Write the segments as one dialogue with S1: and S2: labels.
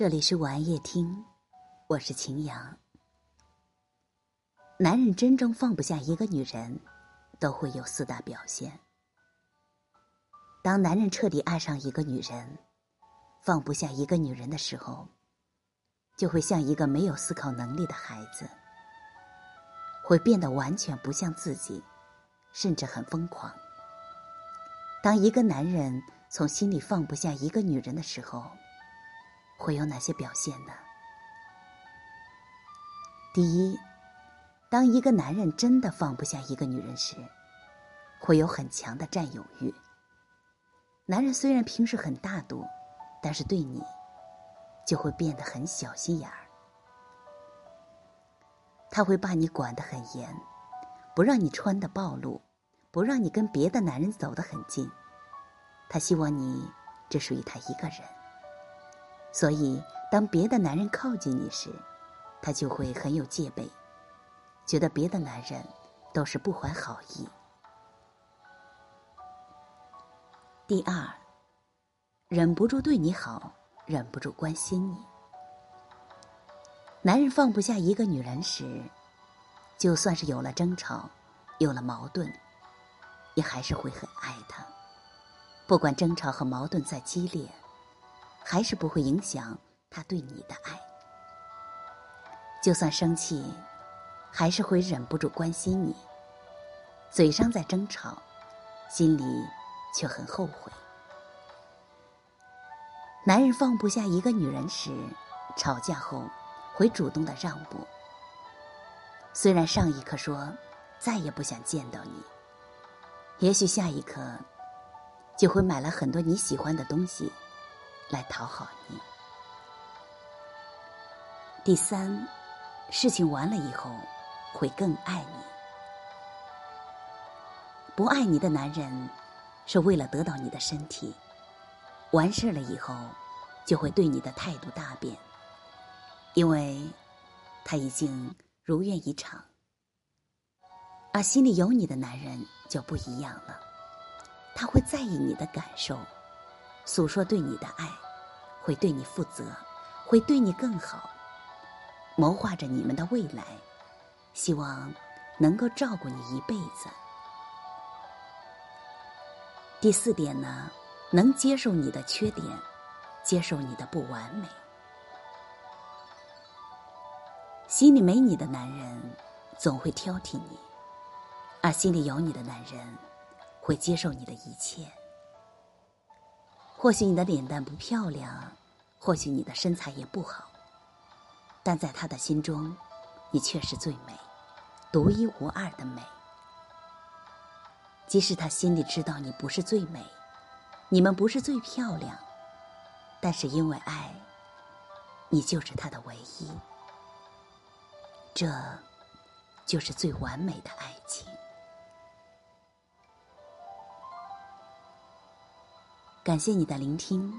S1: 这里是晚安夜听，我是晴阳。男人真正放不下一个女人，都会有四大表现。当男人彻底爱上一个女人，放不下一个女人的时候，就会像一个没有思考能力的孩子，会变得完全不像自己，甚至很疯狂。当一个男人从心里放不下一个女人的时候，会有哪些表现呢？第一，当一个男人真的放不下一个女人时，会有很强的占有欲。男人虽然平时很大度，但是对你就会变得很小心眼儿。他会把你管得很严，不让你穿的暴露，不让你跟别的男人走得很近。他希望你只属于他一个人。所以，当别的男人靠近你时，他就会很有戒备，觉得别的男人都是不怀好意。第二，忍不住对你好，忍不住关心你。男人放不下一个女人时，就算是有了争吵，有了矛盾，也还是会很爱她。不管争吵和矛盾再激烈。还是不会影响他对你的爱。就算生气，还是会忍不住关心你。嘴上在争吵，心里却很后悔。男人放不下一个女人时，吵架后会主动的让步。虽然上一刻说再也不想见到你，也许下一刻就会买了很多你喜欢的东西。来讨好你。第三，事情完了以后，会更爱你。不爱你的男人，是为了得到你的身体，完事了以后，就会对你的态度大变，因为他已经如愿以偿。而心里有你的男人就不一样了，他会在意你的感受。诉说对你的爱，会对你负责，会对你更好，谋划着你们的未来，希望能够照顾你一辈子。第四点呢，能接受你的缺点，接受你的不完美。心里没你的男人总会挑剔你，而心里有你的男人会接受你的一切。或许你的脸蛋不漂亮，或许你的身材也不好，但在他的心中，你却是最美、独一无二的美。即使他心里知道你不是最美，你们不是最漂亮，但是因为爱，你就是他的唯一。这，就是最完美的爱情。感谢你的聆听，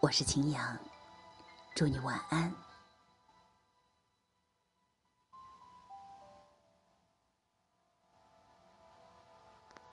S1: 我是秦阳，祝你晚安。